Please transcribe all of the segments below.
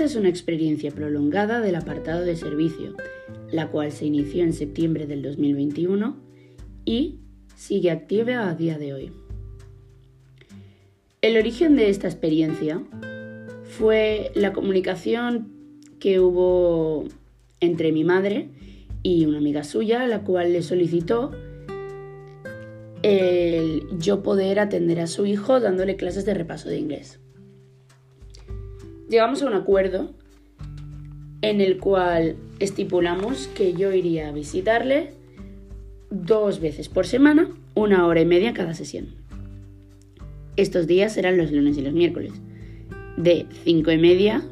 Esta es una experiencia prolongada del apartado de servicio, la cual se inició en septiembre del 2021 y sigue activa a día de hoy. El origen de esta experiencia fue la comunicación que hubo entre mi madre y una amiga suya, la cual le solicitó el yo poder atender a su hijo dándole clases de repaso de inglés. Llegamos a un acuerdo en el cual estipulamos que yo iría a visitarle dos veces por semana, una hora y media cada sesión. Estos días serán los lunes y los miércoles, de cinco y media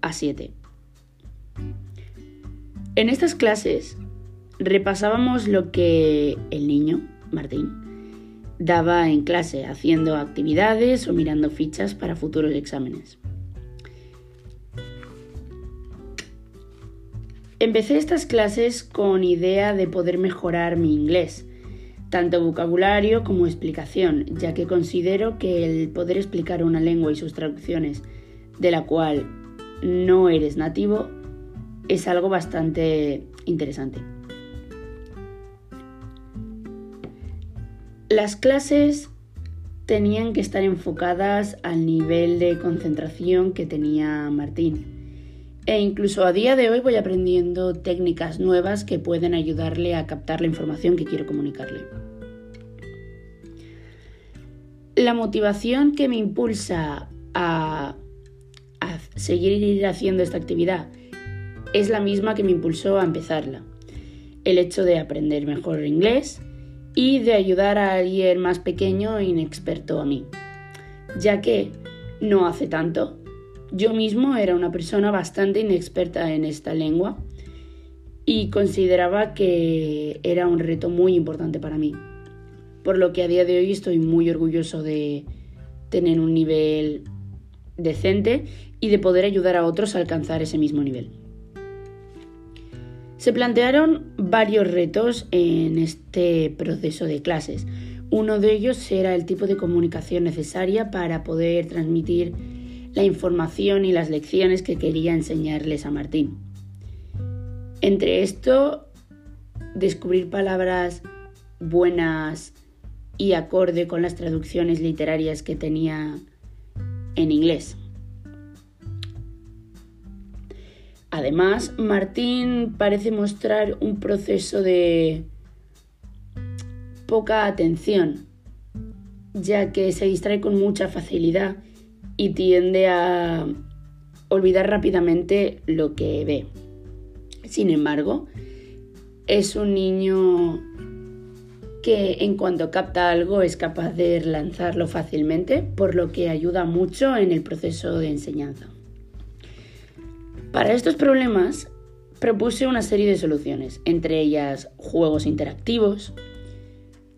a 7. En estas clases repasábamos lo que el niño, Martín, daba en clase, haciendo actividades o mirando fichas para futuros exámenes. Empecé estas clases con idea de poder mejorar mi inglés, tanto vocabulario como explicación, ya que considero que el poder explicar una lengua y sus traducciones, de la cual no eres nativo, es algo bastante interesante. Las clases tenían que estar enfocadas al nivel de concentración que tenía Martín. E incluso a día de hoy voy aprendiendo técnicas nuevas que pueden ayudarle a captar la información que quiero comunicarle. La motivación que me impulsa a, seguir haciendo esta actividad es la misma que me impulsó a empezarla. El hecho de aprender mejor inglés y de ayudar a alguien más pequeño e inexperto a mí. Ya que no hace tanto, yo mismo era una persona bastante inexperta en esta lengua y consideraba que era un reto muy importante para mí. Por lo que a día de hoy estoy muy orgulloso de tener un nivel decente y de poder ayudar a otros a alcanzar ese mismo nivel. Se plantearon varios retos en este proceso de clases. Uno de ellos era el tipo de comunicación necesaria para poder transmitir la información y las lecciones que quería enseñarles a Martín. Entre esto, descubrir palabras buenas y acorde con las traducciones literarias que tenía en inglés. Además, Martín parece mostrar un proceso de poca atención, ya que se distrae con mucha facilidad y tiende a olvidar rápidamente lo que ve. Sin embargo, es un niño que en cuanto capta algo es capaz de lanzarlo fácilmente, por lo que ayuda mucho en el proceso de enseñanza. Para estos problemas propuse una serie de soluciones, entre ellas juegos interactivos,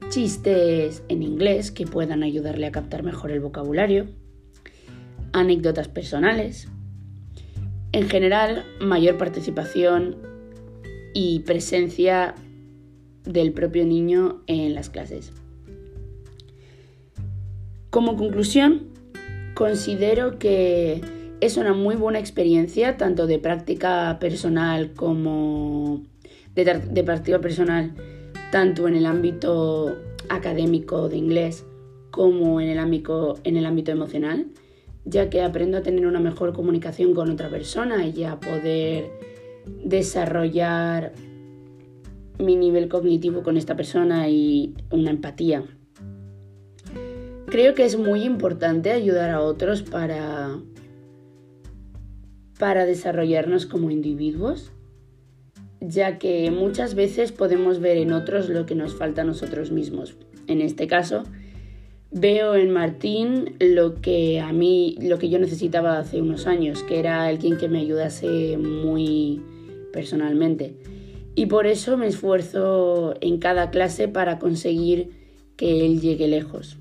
chistes en inglés que puedan ayudarle a captar mejor el vocabulario, anécdotas personales, en general mayor participación y presencia del propio niño en las clases. Como conclusión, considero que es una muy buena experiencia, tanto de práctica personal como de, práctica personal, tanto en el ámbito académico de inglés como en el, ámbito, en el ámbito emocional, ya que aprendo a tener una mejor comunicación con otra persona y a poder desarrollar mi nivel cognitivo con esta persona y una empatía. Creo que es muy importante ayudar a otros para para desarrollarnos como individuos, ya que muchas veces podemos ver en otros lo que nos falta a nosotros mismos. En este caso, veo en Martín lo que a mí, lo que yo necesitaba hace unos años, que era alguien que me ayudase muy personalmente. Y por eso me esfuerzo en cada clase para conseguir que él llegue lejos.